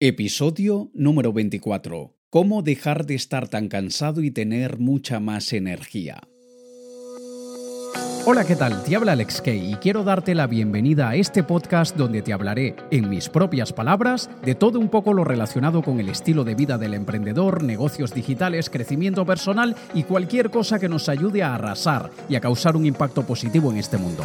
Episodio número 24. ¿Cómo dejar de estar tan cansado y tener mucha más energía? Hola, ¿qué tal? Te habla Alex Kay y quiero darte la bienvenida a este podcast donde te hablaré, en mis propias palabras, de todo un poco lo relacionado con el estilo de vida del emprendedor, negocios digitales, crecimiento personal y cualquier cosa que nos ayude a arrasar y a causar un impacto positivo en este mundo.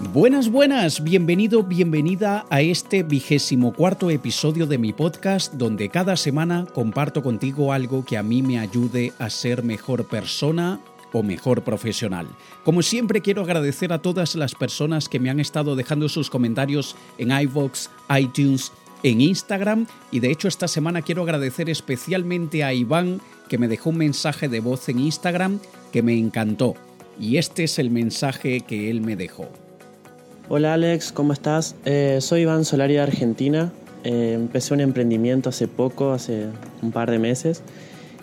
Buenas, buenas, bienvenido, bienvenida a este vigésimo cuarto episodio de mi podcast donde cada semana comparto contigo algo que a mí me ayude a ser mejor persona o mejor profesional. Como siempre quiero agradecer a todas las personas que me han estado dejando sus comentarios en iVoox, iTunes, en Instagram y de hecho esta semana quiero agradecer especialmente a Iván que me dejó un mensaje de voz en Instagram que me encantó y este es el mensaje que él me dejó. Hola Alex, ¿cómo estás? Eh, soy Iván Solari de Argentina. Eh, empecé un emprendimiento hace poco, hace un par de meses,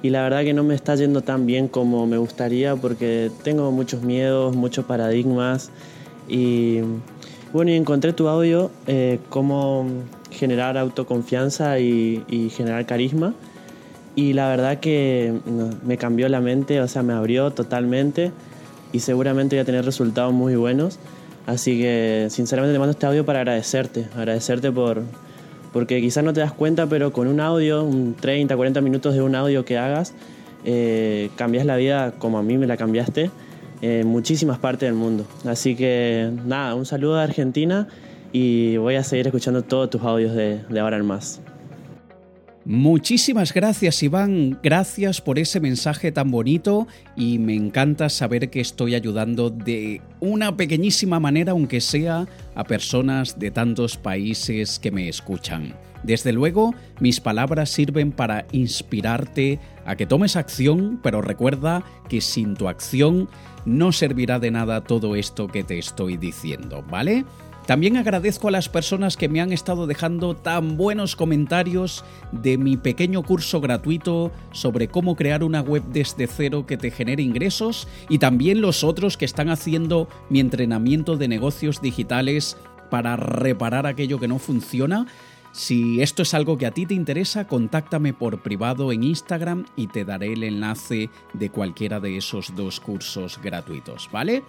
y la verdad que no me está yendo tan bien como me gustaría porque tengo muchos miedos, muchos paradigmas y bueno, y encontré tu audio, eh, cómo generar autoconfianza y, y, generar carisma. Y la verdad que me cambió la mente, o sea, me abrió totalmente y seguramente voy a tener resultados muy buenos. Así que sinceramente te mando este audio para agradecerte, agradecerte por, porque quizás no te das cuenta, pero con un audio, un 30, 40 minutos de un audio que hagas, eh, cambias la vida como a mí me la cambiaste en muchísimas partes del mundo. Así que nada, un saludo a Argentina y voy a seguir escuchando todos tus audios de, de ahora en más. Muchísimas gracias Iván, gracias por ese mensaje tan bonito y me encanta saber que estoy ayudando de una pequeñísima manera, aunque sea a personas de tantos países que me escuchan. Desde luego, mis palabras sirven para inspirarte a que tomes acción, pero recuerda que sin tu acción no servirá de nada todo esto que te estoy diciendo, ¿vale? También agradezco a las personas que me han estado dejando tan buenos comentarios de mi pequeño curso gratuito sobre cómo crear una web desde cero que te genere ingresos y también los otros que están haciendo mi entrenamiento de negocios digitales para reparar aquello que no funciona. Si esto es algo que a ti te interesa, contáctame por privado en Instagram y te daré el enlace de cualquiera de esos dos cursos gratuitos, ¿vale?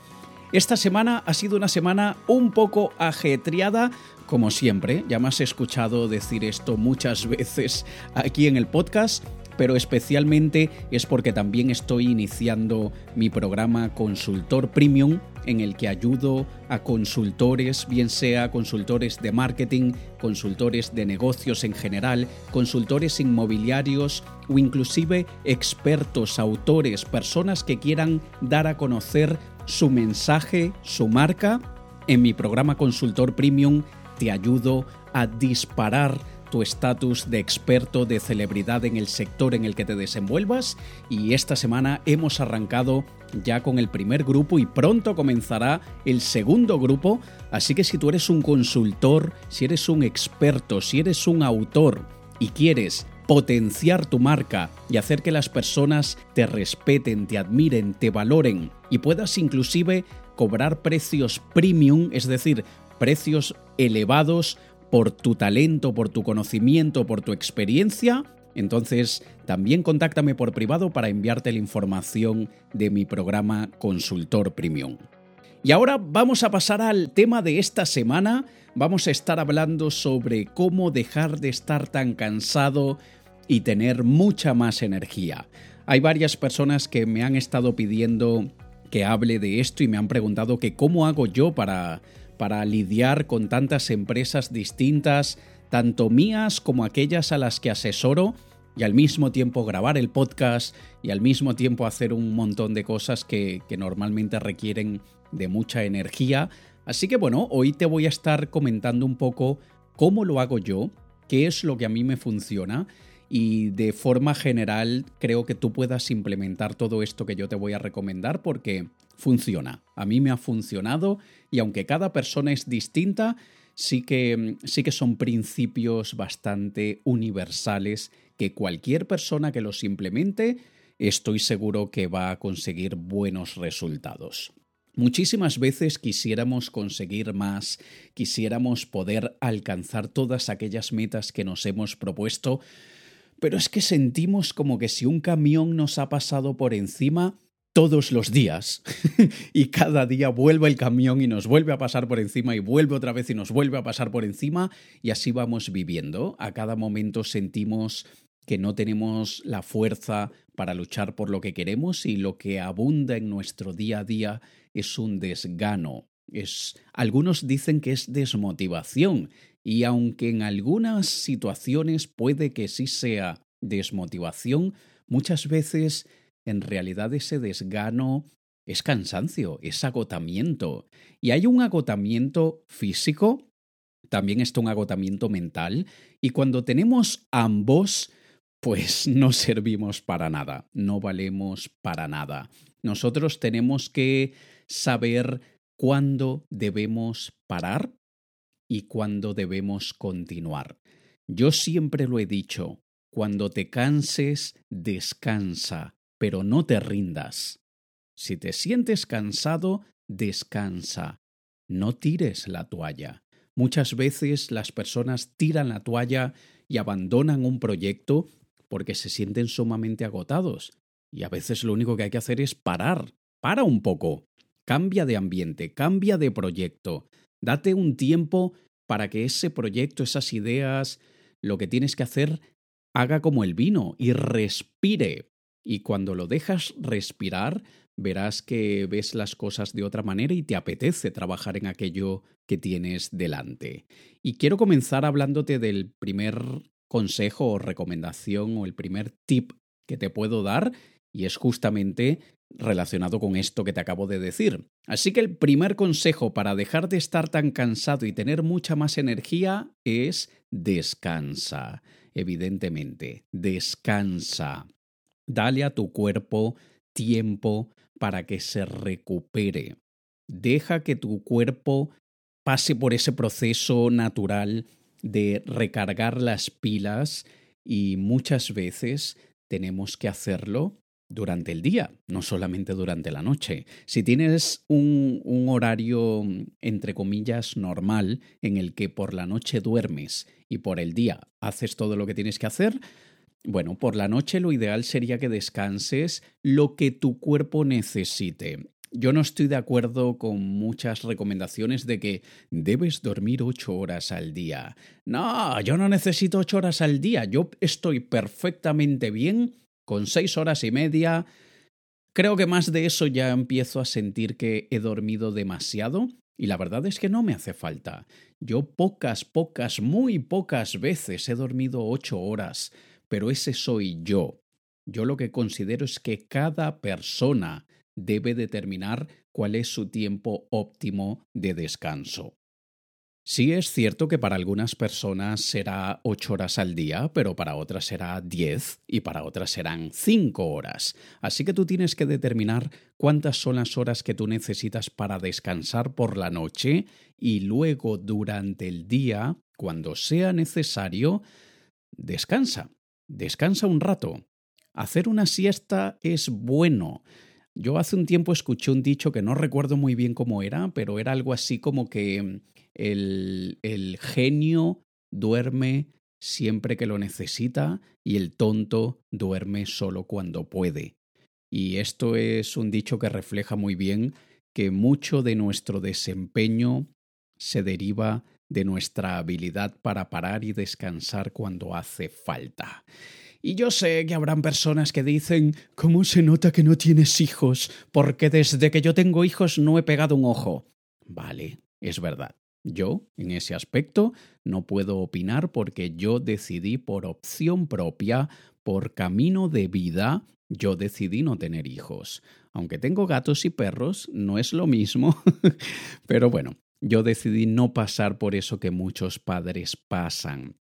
Esta semana ha sido una semana un poco ajetreada, como siempre, ya me has escuchado decir esto muchas veces aquí en el podcast, pero especialmente es porque también estoy iniciando mi programa Consultor Premium en el que ayudo a consultores, bien sea consultores de marketing, consultores de negocios en general, consultores inmobiliarios o inclusive expertos, autores, personas que quieran dar a conocer su mensaje, su marca. En mi programa Consultor Premium te ayudo a disparar tu estatus de experto, de celebridad en el sector en el que te desenvuelvas y esta semana hemos arrancado ya con el primer grupo y pronto comenzará el segundo grupo, así que si tú eres un consultor, si eres un experto, si eres un autor y quieres potenciar tu marca y hacer que las personas te respeten, te admiren, te valoren y puedas inclusive cobrar precios premium, es decir, precios elevados por tu talento, por tu conocimiento, por tu experiencia, entonces también contáctame por privado para enviarte la información de mi programa Consultor Premium. Y ahora vamos a pasar al tema de esta semana. Vamos a estar hablando sobre cómo dejar de estar tan cansado y tener mucha más energía. Hay varias personas que me han estado pidiendo que hable de esto y me han preguntado que cómo hago yo para, para lidiar con tantas empresas distintas, tanto mías como aquellas a las que asesoro, y al mismo tiempo grabar el podcast y al mismo tiempo hacer un montón de cosas que, que normalmente requieren de mucha energía. Así que bueno, hoy te voy a estar comentando un poco cómo lo hago yo, qué es lo que a mí me funciona y de forma general creo que tú puedas implementar todo esto que yo te voy a recomendar porque funciona. A mí me ha funcionado y aunque cada persona es distinta, sí que, sí que son principios bastante universales que cualquier persona que los implemente estoy seguro que va a conseguir buenos resultados. Muchísimas veces quisiéramos conseguir más, quisiéramos poder alcanzar todas aquellas metas que nos hemos propuesto, pero es que sentimos como que si un camión nos ha pasado por encima todos los días y cada día vuelve el camión y nos vuelve a pasar por encima y vuelve otra vez y nos vuelve a pasar por encima y así vamos viviendo. A cada momento sentimos que no tenemos la fuerza para luchar por lo que queremos y lo que abunda en nuestro día a día es un desgano. Es, algunos dicen que es desmotivación y aunque en algunas situaciones puede que sí sea desmotivación, muchas veces en realidad ese desgano es cansancio, es agotamiento. Y hay un agotamiento físico, también está un agotamiento mental, y cuando tenemos ambos, pues no servimos para nada, no valemos para nada. Nosotros tenemos que saber cuándo debemos parar y cuándo debemos continuar. Yo siempre lo he dicho, cuando te canses, descansa, pero no te rindas. Si te sientes cansado, descansa. No tires la toalla. Muchas veces las personas tiran la toalla y abandonan un proyecto porque se sienten sumamente agotados. Y a veces lo único que hay que hacer es parar. Para un poco. Cambia de ambiente, cambia de proyecto. Date un tiempo para que ese proyecto, esas ideas, lo que tienes que hacer, haga como el vino y respire. Y cuando lo dejas respirar, verás que ves las cosas de otra manera y te apetece trabajar en aquello que tienes delante. Y quiero comenzar hablándote del primer consejo o recomendación o el primer tip que te puedo dar y es justamente relacionado con esto que te acabo de decir. Así que el primer consejo para dejar de estar tan cansado y tener mucha más energía es descansa. Evidentemente, descansa. Dale a tu cuerpo tiempo para que se recupere. Deja que tu cuerpo pase por ese proceso natural de recargar las pilas y muchas veces tenemos que hacerlo durante el día, no solamente durante la noche. Si tienes un, horario, entre comillas, normal, en el que por la noche duermes y por el día haces todo lo que tienes que hacer, bueno, por la noche lo ideal sería que descanses lo que tu cuerpo necesite. Yo no estoy de acuerdo con muchas recomendaciones de que debes dormir ocho horas al día. No, yo no necesito ocho horas al día. Yo estoy perfectamente bien con seis horas y media. Creo que más de eso ya empiezo a sentir que he dormido demasiado y la verdad es que no me hace falta. Yo pocas, pocas, muy pocas veces he dormido ocho horas, pero ese soy yo. Yo lo que considero es que cada persona debe determinar cuál es su tiempo óptimo de descanso. Sí es cierto que para algunas personas será ocho horas al día, pero para otras será diez y para otras serán cinco horas. Así que tú tienes que determinar cuántas son las horas que tú necesitas para descansar por la noche y luego durante el día, cuando sea necesario, descansa. Descansa un rato. Hacer una siesta es bueno. Yo hace un tiempo escuché un dicho que no recuerdo muy bien cómo era, pero era algo así como que el, genio duerme siempre que lo necesita y el tonto duerme solo cuando puede. Y esto es un dicho que refleja muy bien que mucho de nuestro desempeño se deriva de nuestra habilidad para parar y descansar cuando hace falta. Y yo sé que habrán personas que dicen, ¿cómo se nota que no tienes hijos? Porque desde que yo tengo hijos no he pegado un ojo. Vale, es verdad. Yo, en ese aspecto, no puedo opinar porque yo decidí por opción propia, por camino de vida, yo decidí no tener hijos. Aunque tengo gatos y perros, no es lo mismo. Pero bueno, yo decidí no pasar por eso que muchos padres pasan.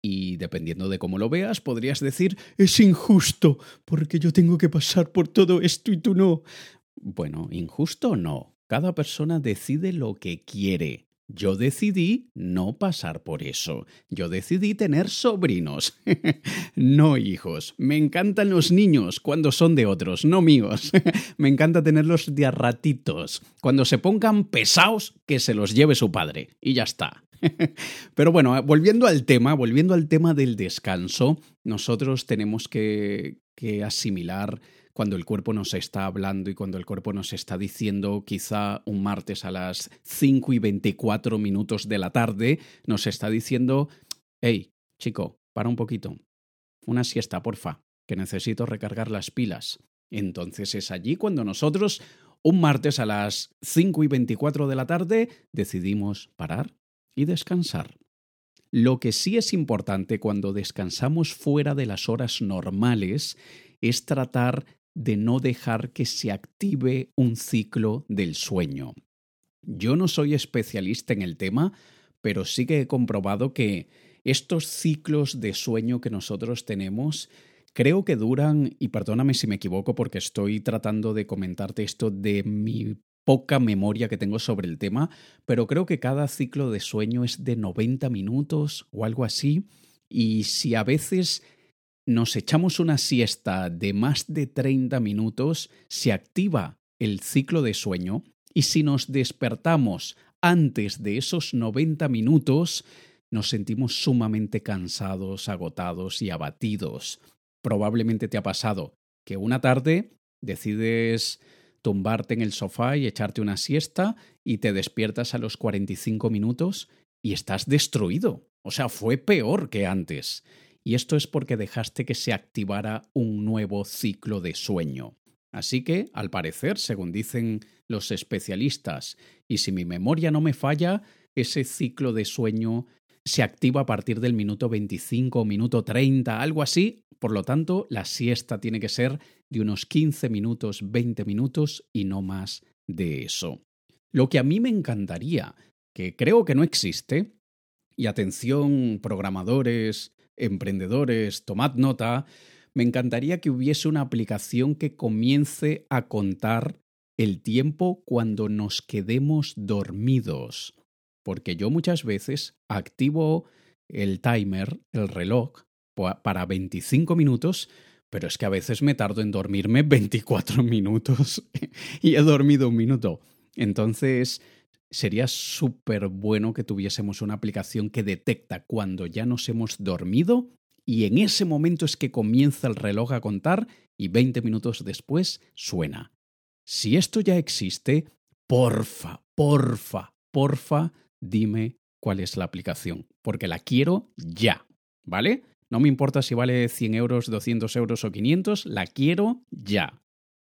Y dependiendo de cómo lo veas, podrías decir, es injusto, porque yo tengo que pasar por todo esto y tú no. Bueno, injusto no. Cada persona decide lo que quiere. Yo decidí no pasar por eso. Yo decidí tener sobrinos. no hijos. Me encantan los niños cuando son de otros, no míos. Me encanta tenerlos de a ratitos. Cuando se pongan pesados, que se los lleve su padre. Y ya está. Pero bueno, volviendo al tema, volviendo al tema del descanso, nosotros tenemos que, que asimilar cuando el cuerpo nos está hablando y cuando el cuerpo nos está diciendo, quizá un martes a las 5 y 24 minutos de la tarde, nos está diciendo, hey, chico, para un poquito, una siesta, porfa, que necesito recargar las pilas. Entonces es allí cuando nosotros, un martes a las 5 y 24 de la tarde, decidimos parar y descansar. Lo que sí es importante cuando descansamos fuera de las horas normales es tratar de no dejar que se active un ciclo del sueño. Yo no soy especialista en el tema, pero sí que he comprobado que estos ciclos de sueño que nosotros tenemos creo que duran, y perdóname si me equivoco porque estoy tratando de comentarte esto de mi poca memoria que tengo sobre el tema, pero creo que cada ciclo de sueño es de 90 minutos o algo así, y si a veces nos echamos una siesta de más de 30 minutos, se activa el ciclo de sueño y si nos despertamos antes de esos 90 minutos, nos sentimos sumamente cansados, agotados y abatidos. Probablemente te ha pasado que una tarde decides tumbarte en el sofá y echarte una siesta y te despiertas a los 45 minutos y estás destruido. O sea, fue peor que antes y esto es porque dejaste que se activara un nuevo ciclo de sueño. Así que, al parecer, según dicen los especialistas, y si mi memoria no me falla, ese ciclo de sueño se activa a partir del minuto 25 o minuto 30, algo así. Por lo tanto, la siesta tiene que ser de unos 15 minutos, 20 minutos y no más de eso. Lo que a mí me encantaría, que creo que no existe, y atención programadores, emprendedores, tomad nota, me encantaría que hubiese una aplicación que comience a contar el tiempo cuando nos quedemos dormidos. Porque yo muchas veces activo el timer, el reloj, para 25 minutos, pero es que a veces me tardo en dormirme 24 minutos y he dormido un minuto. Entonces, sería súper bueno que tuviésemos una aplicación que detecta cuando ya nos hemos dormido y en ese momento es que comienza el reloj a contar y 20 minutos después suena. Si esto ya existe, porfa, porfa, porfa, dime cuál es la aplicación, porque la quiero ya, ¿vale? No me importa si vale 100 euros, 200 euros o 500, la quiero ya.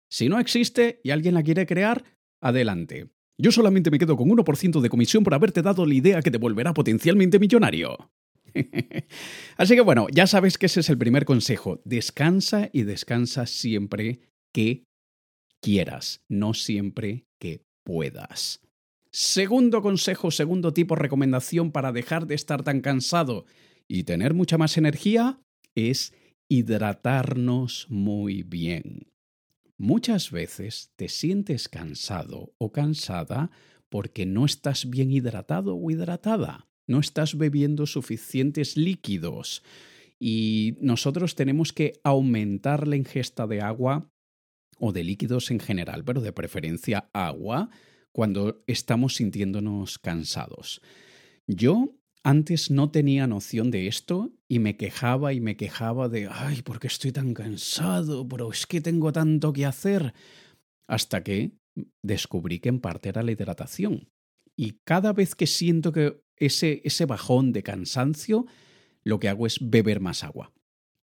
Si no existe y alguien la quiere crear, adelante. Yo solamente me quedo con 1% de comisión por haberte dado la idea que te volverá potencialmente millonario. Así que bueno, ya sabes que ese es el primer consejo. Descansa y descansa siempre que quieras, no siempre que puedas. Segundo consejo, segundo tipo de recomendación para dejar de estar tan cansado y tener mucha más energía es hidratarnos muy bien. Muchas veces te sientes cansado o cansada porque no estás bien hidratado o hidratada, no estás bebiendo suficientes líquidos y nosotros tenemos que aumentar la ingesta de agua o de líquidos en general, pero de preferencia agua cuando estamos sintiéndonos cansados. Yo antes no tenía noción de esto y me quejaba y me quejaba de, ay, ¿por qué estoy tan cansado? Pero es que tengo tanto que hacer. Hasta que descubrí que en parte era la hidratación. Y cada vez que siento que ese, ese bajón de cansancio, lo que hago es beber más agua.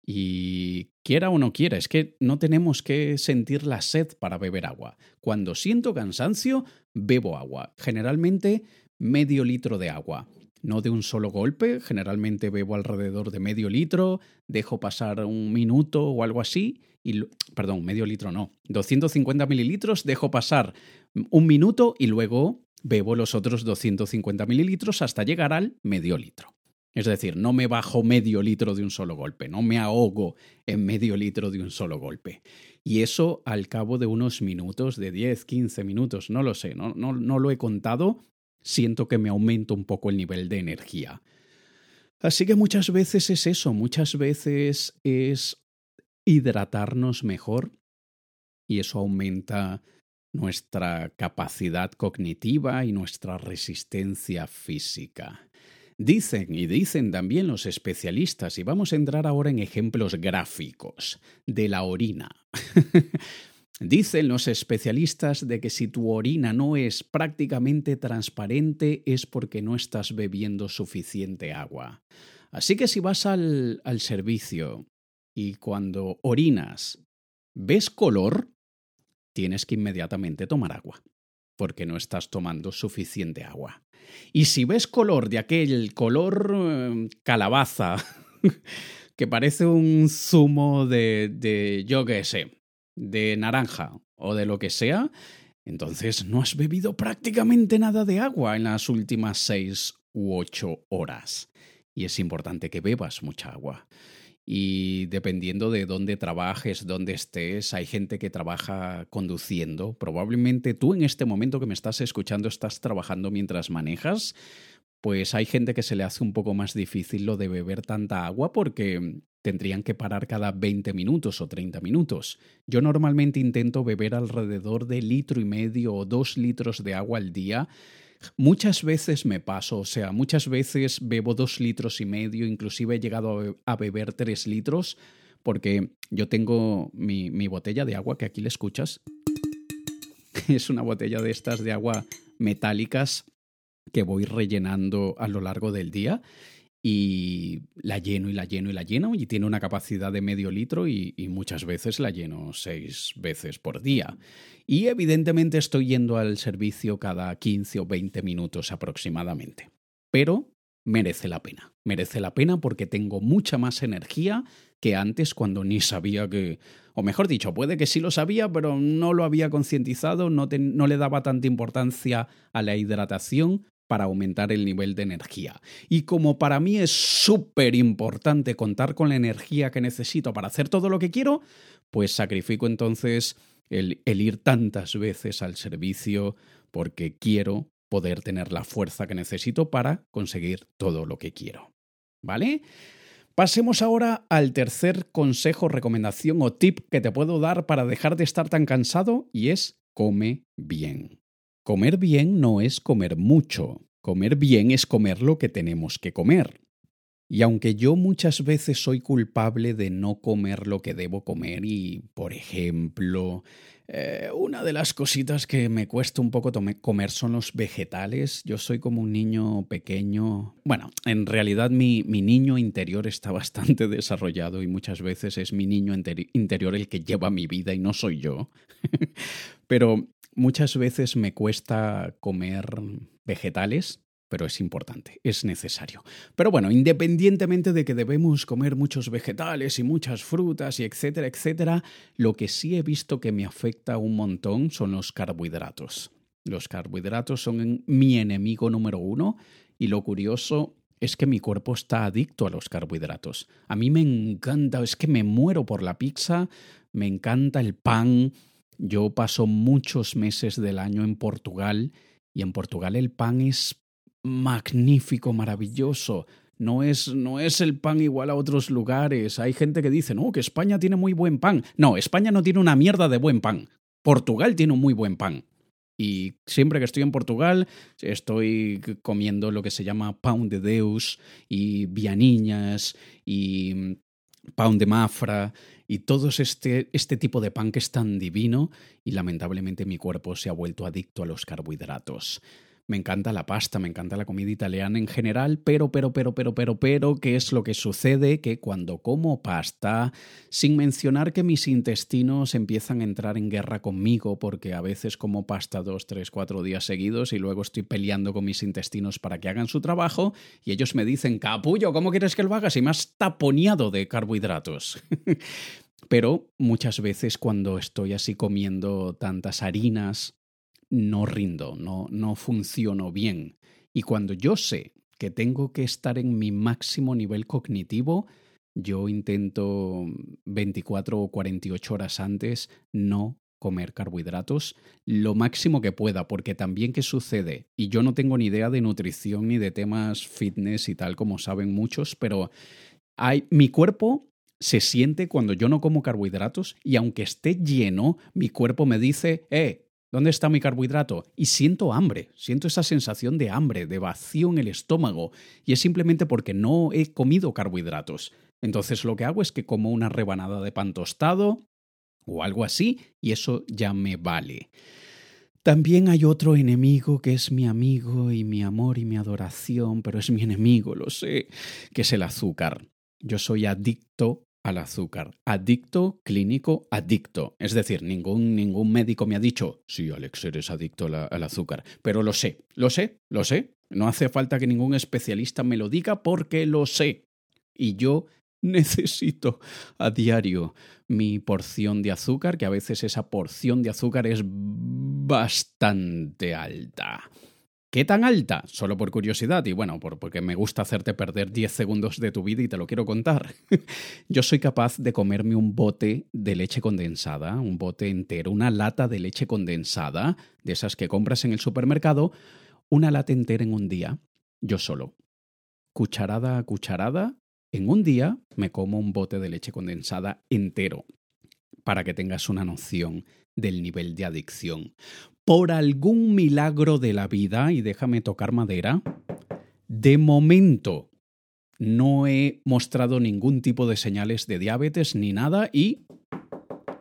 Y quiera o no quiera, es que no tenemos que sentir la sed para beber agua. Cuando siento cansancio, bebo agua. Generalmente medio litro de agua no de un solo golpe, generalmente bebo alrededor de medio litro, dejo pasar un minuto o algo así, y, perdón, medio litro no, 250 mililitros, dejo pasar un minuto y luego bebo los otros 250 mililitros hasta llegar al medio litro. Es decir, no me bajo medio litro de un solo golpe, no me ahogo en medio litro de un solo golpe. Y eso al cabo de unos minutos, de 10, 15 minutos, no lo sé, no, no, no lo he contado, siento que me aumenta un poco el nivel de energía. Así que muchas veces es eso, muchas veces es hidratarnos mejor y eso aumenta nuestra capacidad cognitiva y nuestra resistencia física. Dicen y dicen también los especialistas, y vamos a entrar ahora en ejemplos gráficos, de la orina. Dicen los especialistas de que si tu orina no es prácticamente transparente es porque no estás bebiendo suficiente agua. Así que si vas al, al servicio y cuando orinas ves color, tienes que inmediatamente tomar agua, porque no estás tomando suficiente agua. Y si ves color de aquel color eh, calabaza, que parece un zumo de, de yo qué sé, de naranja o de lo que sea, entonces no has bebido prácticamente nada de agua en las últimas seis u ocho horas. Y es importante que bebas mucha agua. Y dependiendo de dónde trabajes, dónde estés, hay gente que trabaja conduciendo. Probablemente tú en este momento que me estás escuchando estás trabajando mientras manejas. Pues hay gente que se le hace un poco más difícil lo de beber tanta agua porque tendrían que parar cada 20 minutos o 30 minutos. Yo normalmente intento beber alrededor de litro y medio o dos litros de agua al día. Muchas veces me paso, o sea, muchas veces bebo dos litros y medio, inclusive he llegado a beber tres litros, porque yo tengo mi, mi botella de agua que aquí le escuchas. Es una botella de estas de agua metálicas que voy rellenando a lo largo del día y la lleno y la lleno y la lleno y tiene una capacidad de medio litro y, muchas veces la lleno seis veces por día. Y evidentemente estoy yendo al servicio cada 15 o 20 minutos aproximadamente. Pero merece la pena. Merece la pena porque tengo mucha más energía que antes cuando ni sabía que... O mejor dicho, puede que sí lo sabía, pero no lo había concientizado, no, no le daba tanta importancia a la hidratación para aumentar el nivel de energía. Y como para mí es súper importante contar con la energía que necesito para hacer todo lo que quiero, pues sacrifico entonces el, ir tantas veces al servicio porque quiero poder tener la fuerza que necesito para conseguir todo lo que quiero. ¿Vale? Pasemos ahora al tercer consejo, recomendación o tip que te puedo dar para dejar de estar tan cansado y es come bien. Comer bien no es comer mucho. Comer bien es comer lo que tenemos que comer. Y aunque yo muchas veces soy culpable de no comer lo que debo comer y, por ejemplo, eh, una de las cositas que me cuesta un poco comer son los vegetales. Yo soy como un niño pequeño. Bueno, en realidad mi, mi niño interior está bastante desarrollado y muchas veces es mi niño interior el que lleva mi vida y no soy yo. Pero Muchas veces me cuesta comer vegetales, pero es importante, es necesario. Pero bueno, independientemente de que debemos comer muchos vegetales y muchas frutas y etcétera, etcétera, lo que sí he visto que me afecta un montón son los carbohidratos. Los carbohidratos son mi enemigo número uno y lo curioso es que mi cuerpo está adicto a los carbohidratos. A mí me encanta, es que me muero por la pizza, me encanta el pan, yo paso muchos meses del año en Portugal y en Portugal el pan es magnífico, maravilloso. No es, no es el pan igual a otros lugares. Hay gente que dice, no, que España tiene muy buen pan. No, España no tiene una mierda de buen pan. Portugal tiene un muy buen pan. Y siempre que estoy en Portugal, estoy comiendo lo que se llama pão de Deus y vianiñas y pan de mafra y todo este, este tipo de pan que es tan divino y lamentablemente mi cuerpo se ha vuelto adicto a los carbohidratos. Me encanta la pasta, me encanta la comida italiana en general, pero, pero, pero, pero, pero, pero, ¿qué es lo que sucede? Que cuando como pasta, sin mencionar que mis intestinos empiezan a entrar en guerra conmigo, porque a veces como pasta dos, tres, cuatro días seguidos y luego estoy peleando con mis intestinos para que hagan su trabajo, y ellos me dicen, capullo, ¿cómo quieres que lo haga si me has taponeado de carbohidratos? pero muchas veces cuando estoy así comiendo tantas harinas, no rindo, no, no funciono bien. Y cuando yo sé que tengo que estar en mi máximo nivel cognitivo, yo intento 24 o 48 horas antes no comer carbohidratos lo máximo que pueda, porque también qué sucede, y yo no tengo ni idea de nutrición ni de temas fitness y tal como saben muchos, pero hay, mi cuerpo se siente cuando yo no como carbohidratos y aunque esté lleno, mi cuerpo me dice, eh, ¿dónde está mi carbohidrato? Y siento hambre, siento esa sensación de hambre, de vacío en el estómago, y es simplemente porque no he comido carbohidratos. Entonces lo que hago es que como una rebanada de pan tostado, o algo así, y eso ya me vale. También hay otro enemigo que es mi amigo y mi amor y mi adoración, pero es mi enemigo, lo sé, que es el azúcar. Yo soy adicto al azúcar. Adicto, clínico, adicto. Es decir, ningún, ningún médico me ha dicho, sí, Alex, eres adicto al azúcar. Pero lo sé, lo sé, lo sé. No hace falta que ningún especialista me lo diga porque lo sé. Y yo necesito a diario mi porción de azúcar, que a veces esa porción de azúcar es bastante alta. ¿Qué tan alta? Solo por curiosidad y bueno, porque me gusta hacerte perder 10 segundos de tu vida y te lo quiero contar. Yo soy capaz de comerme un bote de leche condensada, un bote entero, una lata de leche condensada, de esas que compras en el supermercado, una lata entera en un día, yo solo. Cucharada a cucharada, en un día me como un bote de leche condensada entero, para que tengas una noción del nivel de adicción. Por algún milagro de la vida, y déjame tocar madera, de momento no he mostrado ningún tipo de señales de diabetes ni nada y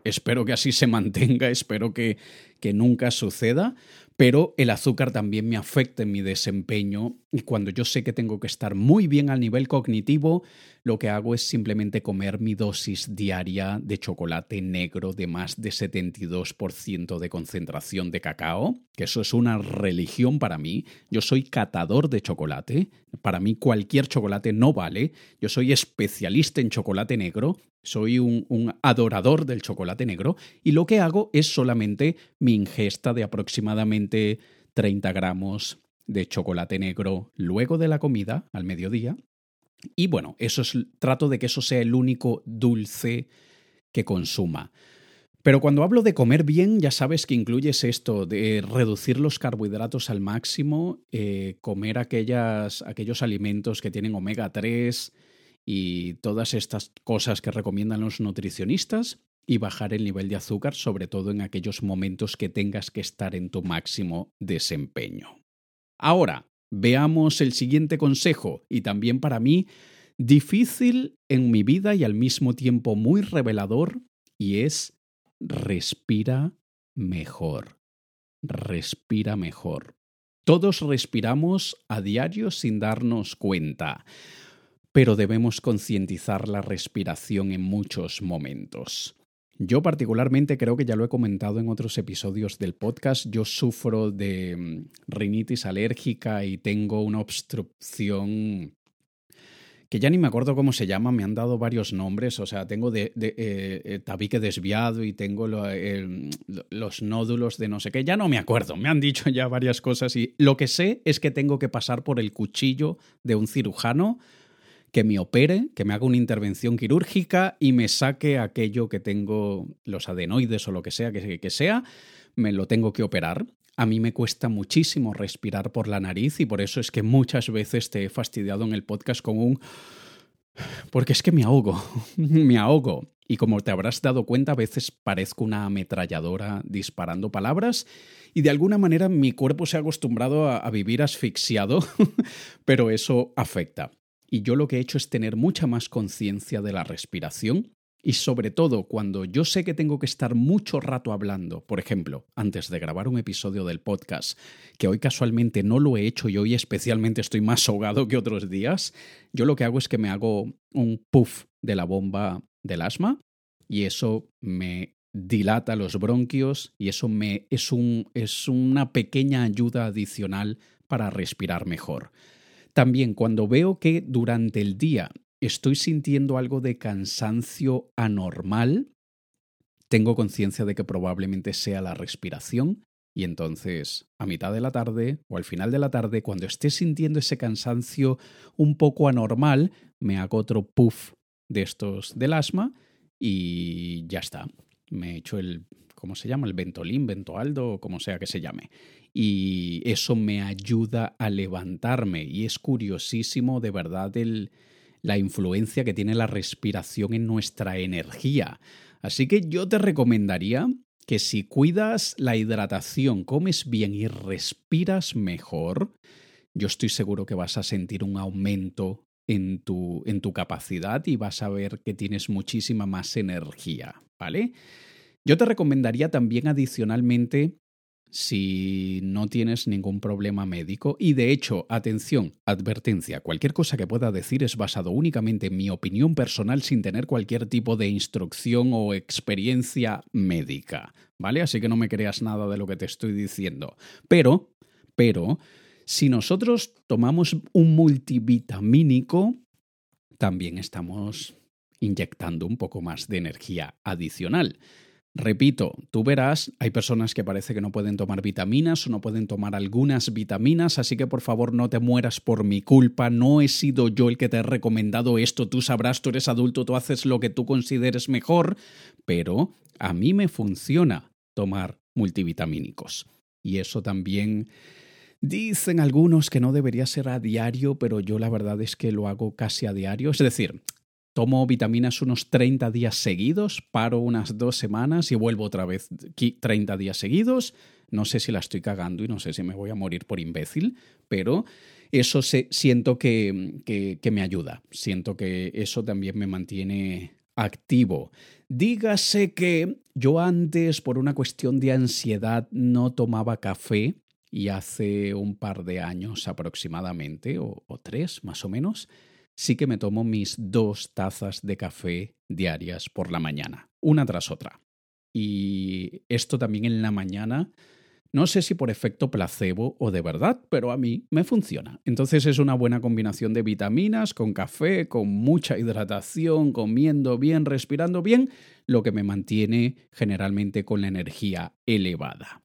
espero que así se mantenga, espero que, que nunca suceda, pero el azúcar también me afecta en mi desempeño y cuando yo sé que tengo que estar muy bien al nivel cognitivo, lo que hago es simplemente comer mi dosis diaria de chocolate negro de más de 72% de concentración de cacao, que eso es una religión para mí. Yo soy catador de chocolate, para mí cualquier chocolate no vale, yo soy especialista en chocolate negro, soy un, un adorador del chocolate negro. Y lo que hago es solamente mi ingesta de aproximadamente 30 gramos de chocolate negro luego de la comida, al mediodía. Y bueno, eso es, trato de que eso sea el único dulce que consuma. Pero cuando hablo de comer bien, ya sabes que incluyes esto de reducir los carbohidratos al máximo, eh, comer aquellas, aquellos alimentos que tienen omega 3 y todas estas cosas que recomiendan los nutricionistas y bajar el nivel de azúcar, sobre todo en aquellos momentos que tengas que estar en tu máximo desempeño. Ahora, veamos el siguiente consejo, y también para mí difícil en mi vida y al mismo tiempo muy revelador, y es respira mejor. Respira mejor. Todos respiramos a diario sin darnos cuenta, pero debemos concientizar la respiración en muchos momentos. Yo particularmente creo que ya lo he comentado en otros episodios del podcast, yo sufro de mm, rinitis alérgica y tengo una obstrucción que ya ni me acuerdo cómo se llama, me han dado varios nombres, o sea, tengo de, eh, eh, tabique desviado y tengo los nódulos de no sé qué, ya no me acuerdo, me han dicho ya varias cosas y lo que sé es que tengo que pasar por el cuchillo de un cirujano que me opere, que me haga una intervención quirúrgica y me saque aquello que tengo, los adenoides o lo que sea que, sea, me lo tengo que operar. A mí me cuesta muchísimo respirar por la nariz y por eso es que muchas veces te he fastidiado en el podcast con un... Porque es que me ahogo, me ahogo. Y como te habrás dado cuenta, a veces parezco una ametralladora disparando palabras y de alguna manera mi cuerpo se ha acostumbrado a vivir asfixiado, pero eso afecta. Y yo lo que he hecho es tener mucha más conciencia de la respiración y sobre todo cuando yo sé que tengo que estar mucho rato hablando, por ejemplo, antes de grabar un episodio del podcast, que hoy casualmente no lo he hecho y hoy especialmente estoy más ahogado que otros días, yo lo que hago es que me hago un puff de la bomba del asma y eso me dilata los bronquios y eso me es un es una pequeña ayuda adicional para respirar mejor. También cuando veo que durante el día estoy sintiendo algo de cansancio anormal, tengo conciencia de que probablemente sea la respiración y entonces a mitad de la tarde o al final de la tarde, cuando esté sintiendo ese cansancio un poco anormal, me hago otro puff de estos del asma y ya está. Me he hecho el, ¿cómo se llama? El Ventolin, Ventoaldo, o como sea que se llame. Y eso me ayuda a levantarme. Y es curiosísimo, de verdad, el, la influencia que tiene la respiración en nuestra energía. Así que yo te recomendaría que si cuidas la hidratación, comes bien y respiras mejor, yo estoy seguro que vas a sentir un aumento en tu, en tu capacidad y vas a ver que tienes muchísima más energía, ¿vale? Yo te recomendaría también adicionalmente si no tienes ningún problema médico. Y de hecho, atención, advertencia, cualquier cosa que pueda decir es basado únicamente en mi opinión personal sin tener cualquier tipo de instrucción o experiencia médica. ¿Vale? Así que no me creas nada de lo que te estoy diciendo. Pero, pero, si nosotros tomamos un multivitamínico, también estamos inyectando un poco más de energía adicional. Repito, tú verás, hay personas que parece que no pueden tomar vitaminas o no pueden tomar algunas vitaminas, así que por favor no te mueras por mi culpa, no he sido yo el que te he recomendado esto, tú sabrás, tú eres adulto, tú haces lo que tú consideres mejor, pero a mí me funciona tomar multivitamínicos. Y eso también dicen algunos que no debería ser a diario, pero yo la verdad es que lo hago casi a diario, es decir, tomo vitaminas unos 30 días seguidos, paro unas dos semanas y vuelvo otra vez 30 días seguidos. No sé si la estoy cagando y no sé si me voy a morir por imbécil, pero eso siento que, que me ayuda. Siento que eso también me mantiene activo. Dígase que yo antes, por una cuestión de ansiedad, no tomaba café y hace un par de años aproximadamente, o tres más o menos, sí que me tomo mis dos tazas de café diarias por la mañana, una tras otra. Y esto también en la mañana, no sé si por efecto placebo o de verdad, pero a mí me funciona. Entonces es una buena combinación de vitaminas con café, con mucha hidratación, comiendo bien, respirando bien, lo que me mantiene generalmente con la energía elevada.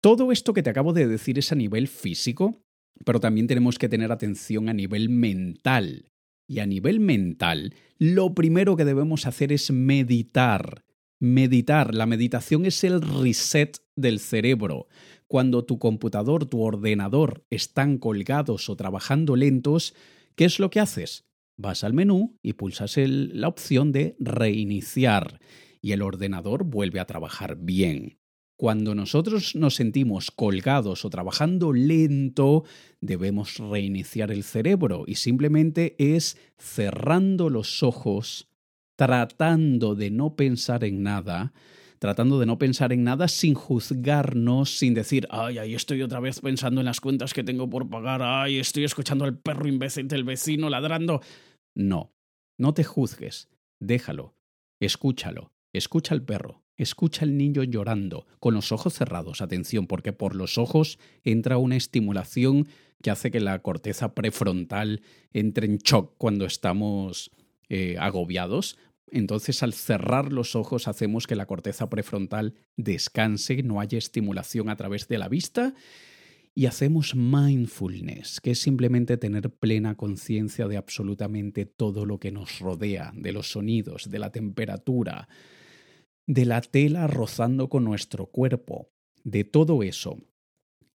Todo esto que te acabo de decir es a nivel físico, pero también tenemos que tener atención a nivel mental. Y a nivel mental, lo primero que debemos hacer es meditar. Meditar. La meditación es el reset del cerebro. Cuando tu computador, tu ordenador están colgados o trabajando lentos, ¿qué es lo que haces? Vas al menú y pulsas la opción de reiniciar y el ordenador vuelve a trabajar bien. Cuando nosotros nos sentimos colgados o trabajando lento, debemos reiniciar el cerebro y simplemente es cerrando los ojos, tratando de no pensar en nada, tratando de no pensar en nada sin juzgarnos, sin decir, ay, ahí estoy otra vez pensando en las cuentas que tengo por pagar, ay, estoy escuchando al perro imbécil del vecino ladrando. No, no te juzgues, déjalo, escúchalo, escucha al perro, Escucha al niño llorando, con los ojos cerrados, atención, porque por los ojos entra una estimulación que hace que la corteza prefrontal entre en shock cuando estamos eh, agobiados. Entonces, al cerrar los ojos, hacemos que la corteza prefrontal descanse, no haya estimulación a través de la vista. Y hacemos mindfulness, que es simplemente tener plena conciencia de absolutamente todo lo que nos rodea, de los sonidos, de la temperatura, de la tela rozando con nuestro cuerpo, de todo eso.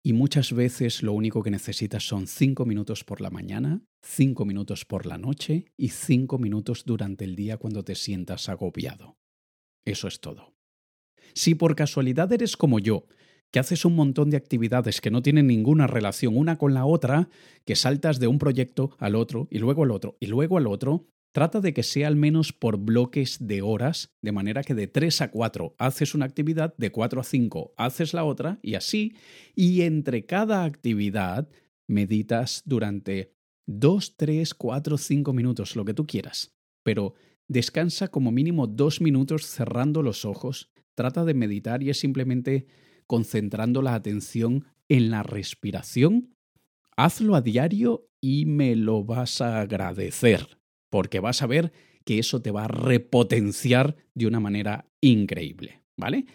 Y muchas veces lo único que necesitas son cinco minutos por la mañana, cinco minutos por la noche y cinco minutos durante el día cuando te sientas agobiado. Eso es todo. Si por casualidad eres como yo, que haces un montón de actividades que no tienen ninguna relación una con la otra, que saltas de un proyecto al otro y luego al otro y luego al otro, Trata de que sea al menos por bloques de horas, de manera que de 3 a 4 haces una actividad, de 4 a 5 haces la otra y así, y entre cada actividad meditas durante 2, 3, 4, 5 minutos, lo que tú quieras. Pero descansa como mínimo 2 minutos cerrando los ojos, trata de meditar y es simplemente concentrando la atención en la respiración. Hazlo a diario y me lo vas a agradecer porque vas a ver que eso te va a repotenciar de una manera increíble, ¿vale?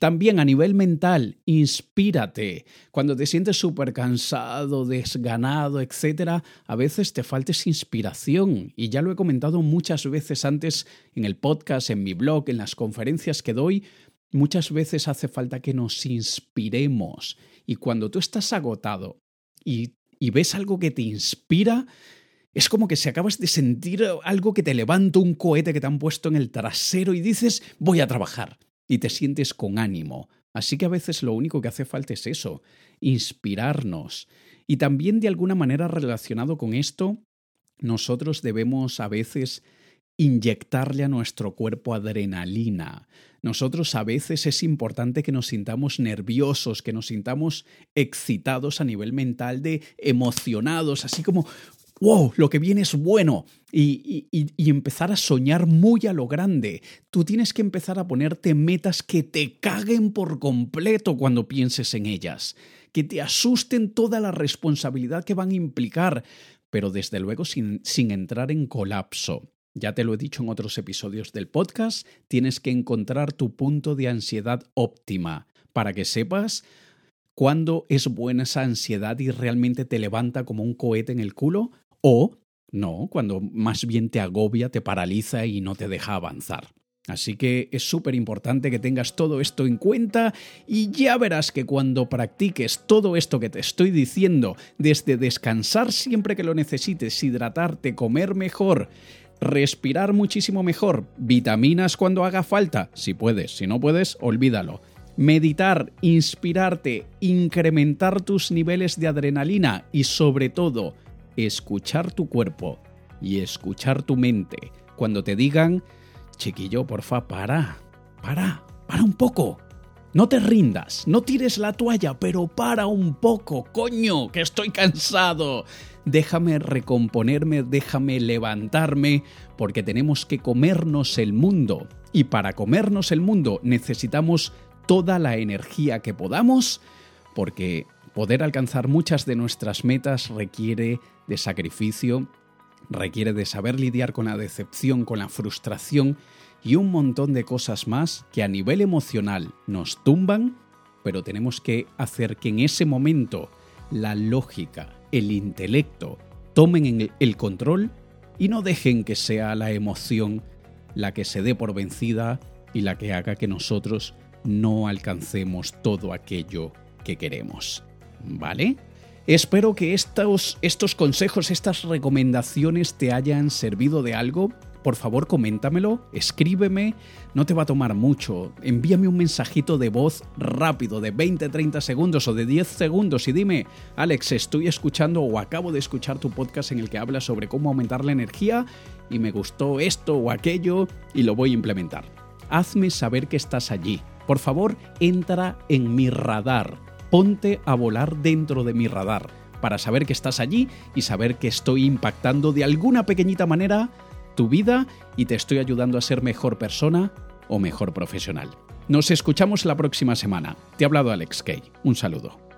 También a nivel mental, inspírate. Cuando te sientes súper cansado, desganado, etc., a veces te faltes inspiración. Y ya lo he comentado muchas veces antes en el podcast, en mi blog, en las conferencias que doy. Muchas veces hace falta que nos inspiremos. Y cuando tú estás agotado y, y ves algo que te inspira, es como que si acabas de sentir algo que te levanta un cohete que te han puesto en el trasero y dices, voy a trabajar. Y te sientes con ánimo. Así que a veces lo único que hace falta es eso, inspirarnos. Y también de alguna manera relacionado con esto, nosotros debemos a veces inyectarle a nuestro cuerpo adrenalina. Nosotros a veces es importante que nos sintamos nerviosos, que nos sintamos excitados a nivel mental, de emocionados, así como, wow, lo que viene es bueno. Y, empezar a soñar muy a lo grande. Tú tienes que empezar a ponerte metas que te caguen por completo cuando pienses en ellas, que te asusten toda la responsabilidad que van a implicar, pero desde luego sin entrar en colapso. Ya te lo he dicho en otros episodios del podcast, tienes que encontrar tu punto de ansiedad óptima para que sepas cuándo es buena esa ansiedad y realmente te levanta como un cohete en el culo o no, cuando más bien te agobia, te paraliza y no te deja avanzar. Así que es súper importante que tengas todo esto en cuenta y ya verás que cuando practiques todo esto que te estoy diciendo, desde descansar siempre que lo necesites, hidratarte, comer mejor, respirar muchísimo mejor, vitaminas cuando haga falta, si puedes, si no puedes, olvídalo. Meditar, inspirarte, incrementar tus niveles de adrenalina y sobre todo, escuchar tu cuerpo y escuchar tu mente cuando te digan, chiquillo, porfa, para, para, para un poco. No te rindas, no tires la toalla, pero para un poco, coño, que estoy cansado. Déjame recomponerme, déjame levantarme, porque tenemos que comernos el mundo. Y para comernos el mundo necesitamos toda la energía que podamos, porque poder alcanzar muchas de nuestras metas requiere de sacrificio, requiere de saber lidiar con la decepción, con la frustración y un montón de cosas más que a nivel emocional nos tumban, pero tenemos que hacer que en ese momento la lógica, el intelecto tomen el control y no dejen que sea la emoción la que se dé por vencida y la que haga que nosotros no alcancemos todo aquello que queremos. ¿Vale? Espero que estos, consejos, estas recomendaciones te hayan servido de algo. Por favor, coméntamelo, escríbeme, no te va a tomar mucho. Envíame un mensajito de voz rápido, de 20-30 segundos o de 10 segundos y dime, Alex, estoy escuchando o acabo de escuchar tu podcast en el que hablas sobre cómo aumentar la energía y me gustó esto o aquello y lo voy a implementar. Hazme saber que estás allí. Por favor, entra en mi radar ponte a volar dentro de mi radar para saber que estás allí y saber que estoy impactando de alguna pequeñita manera tu vida y te estoy ayudando a ser mejor persona o mejor profesional. Nos escuchamos la próxima semana. Te ha hablado Alex Kay. Un saludo.